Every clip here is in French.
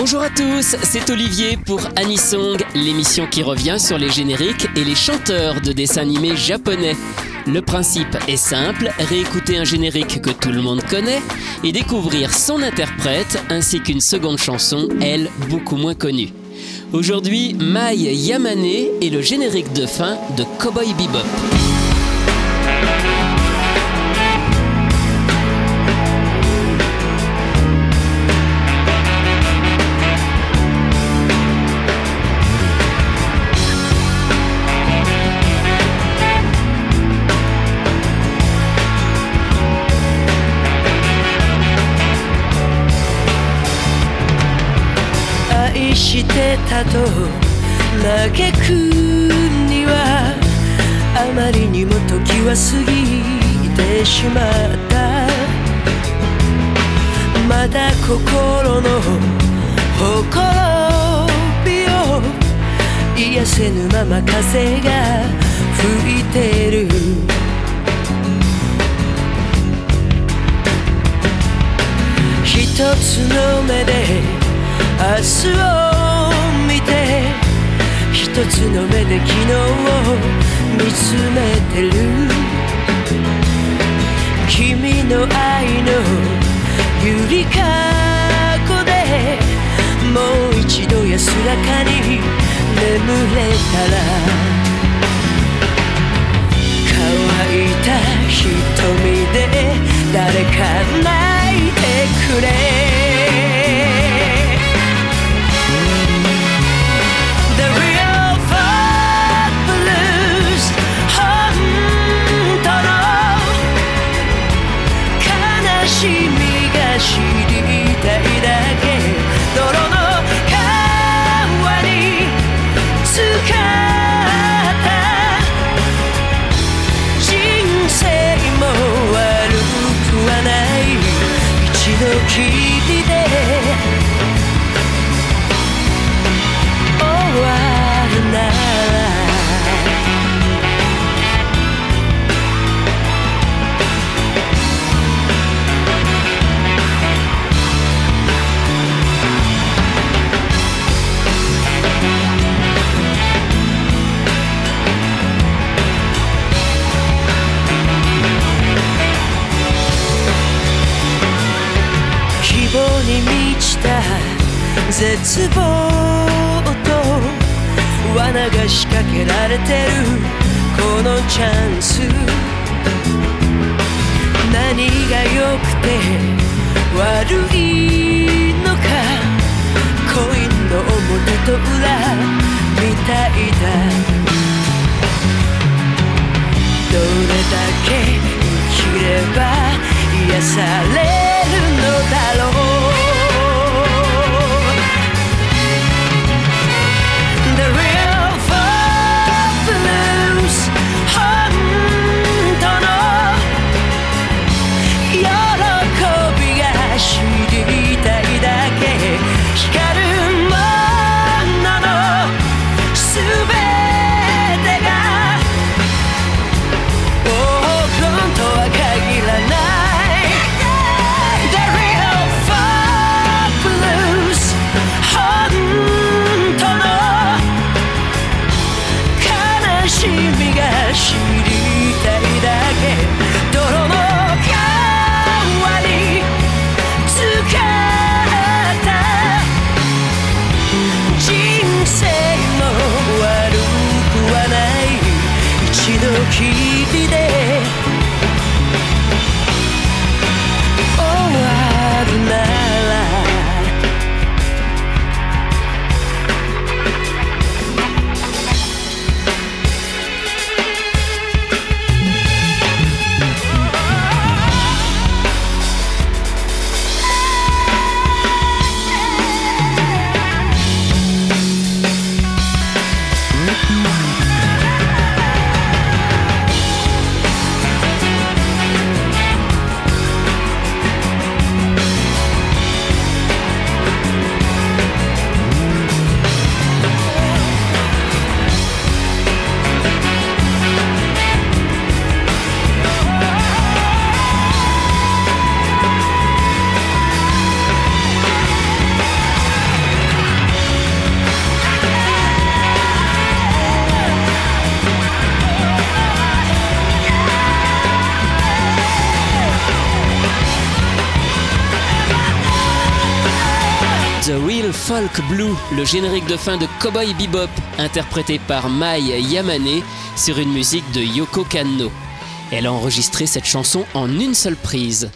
Bonjour à tous, c'est Olivier pour Anisong, l'émission qui revient sur les génériques et les chanteurs de dessins animés japonais. Le principe est simple, réécouter un générique que tout le monde connaît et découvrir son interprète ainsi qu'une seconde chanson, elle, beaucoup moins connue. Aujourd'hui, Mai Yamane et le générique de fin de Cowboy Bebop. 愛してた。と嘆くにはあまりにも時は過ぎてしまった。まだ心のほこびを癒せぬまま風が吹いてる一つの目で明日を見て一つの目で昨日を見つめてる君の愛のゆりかごでもう一度安らかに眠れたら乾いた瞳で誰か泣いてくれ cheese. 絶望と罠が仕掛けられてるこのチャンス。何が良くて悪いのかコインの表と裏みたいだどれだけ生きれば癒されるのだろう。Folk Blue, le générique de fin de Cowboy Bebop, interprété par Mai Yamane sur une musique de Yoko Kanno. Elle a enregistré cette chanson en une seule prise.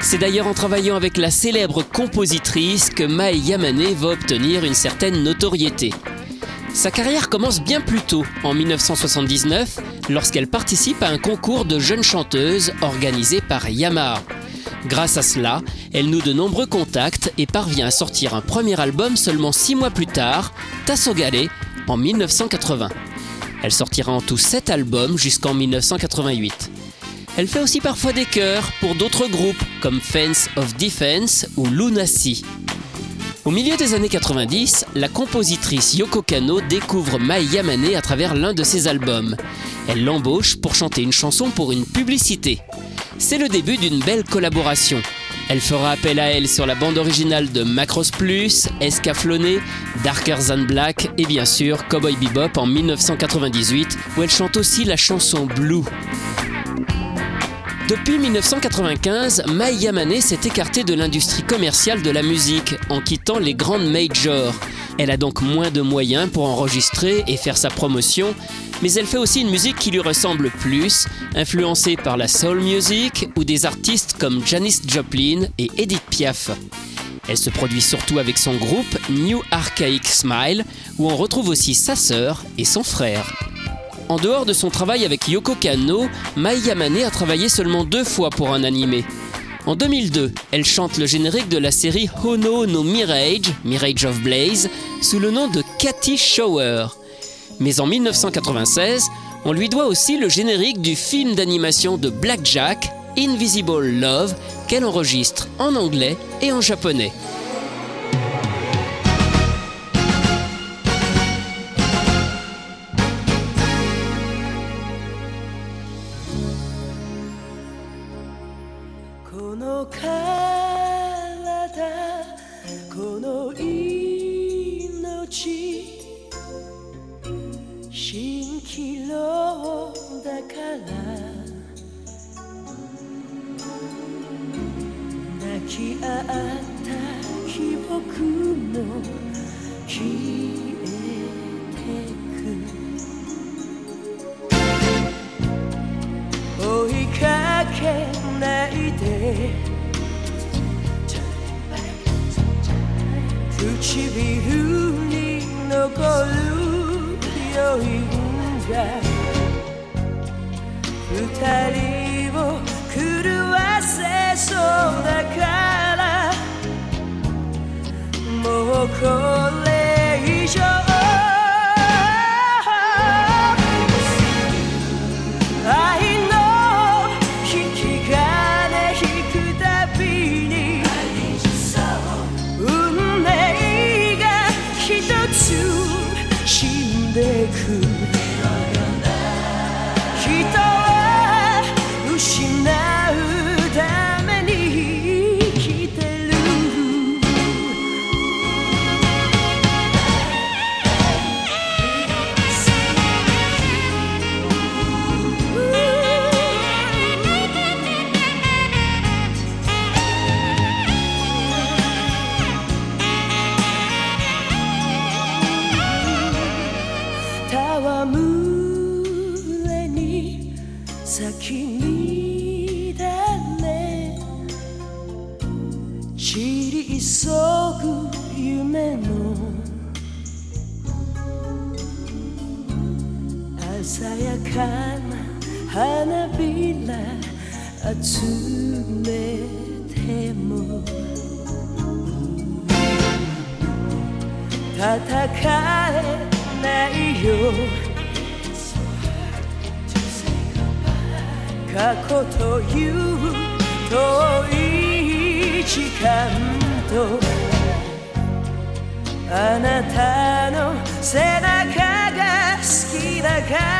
C'est d'ailleurs en travaillant avec la célèbre compositrice que Mai Yamane va obtenir une certaine notoriété. Sa carrière commence bien plus tôt, en 1979, lorsqu'elle participe à un concours de jeunes chanteuses organisé par Yamaha. Grâce à cela, elle noue de nombreux contacts et parvient à sortir un premier album seulement six mois plus tard, Tassogale, en 1980. Elle sortira en tout sept albums jusqu'en 1988. Elle fait aussi parfois des chœurs pour d'autres groupes comme Fence of Defense ou Lunacy. Au milieu des années 90, la compositrice Yoko Kano découvre Mai Yamane à travers l'un de ses albums. Elle l'embauche pour chanter une chanson pour une publicité. C'est le début d'une belle collaboration. Elle fera appel à elle sur la bande originale de Macross Plus, Escaflowne, Darker Than Black et bien sûr Cowboy Bebop en 1998 où elle chante aussi la chanson Blue. Depuis 1995, Mai Yamane s'est écartée de l'industrie commerciale de la musique en quittant les grandes majors. Elle a donc moins de moyens pour enregistrer et faire sa promotion, mais elle fait aussi une musique qui lui ressemble plus, influencée par la soul music ou des artistes comme Janis Joplin et Edith Piaf. Elle se produit surtout avec son groupe New Archaic Smile, où on retrouve aussi sa sœur et son frère. En dehors de son travail avec Yoko Kanno, Mai Yamane a travaillé seulement deux fois pour un animé. En 2002, elle chante le générique de la série Hono no Mirage, Mirage of Blaze, sous le nom de Cathy Shower. Mais en 1996, on lui doit aussi le générique du film d'animation de Blackjack, Invisible Love, qu'elle enregistre en anglais et en japonais. 泣き合った記憶も消えてく追いかけないで。唇に残る余韻が人を狂わせそうだから。もう花びら集めても戦えないよ。過去という遠い時間とあなたの背中が好きだから。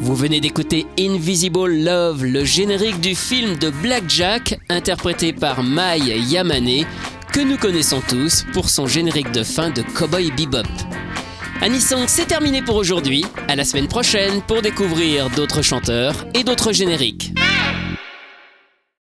Vous venez d'écouter Invisible Love, le générique du film de Blackjack, interprété par Mai Yamane, que nous connaissons tous pour son générique de fin de Cowboy Bebop. Anisong, c'est terminé pour aujourd'hui. À la semaine prochaine pour découvrir d'autres chanteurs et d'autres génériques.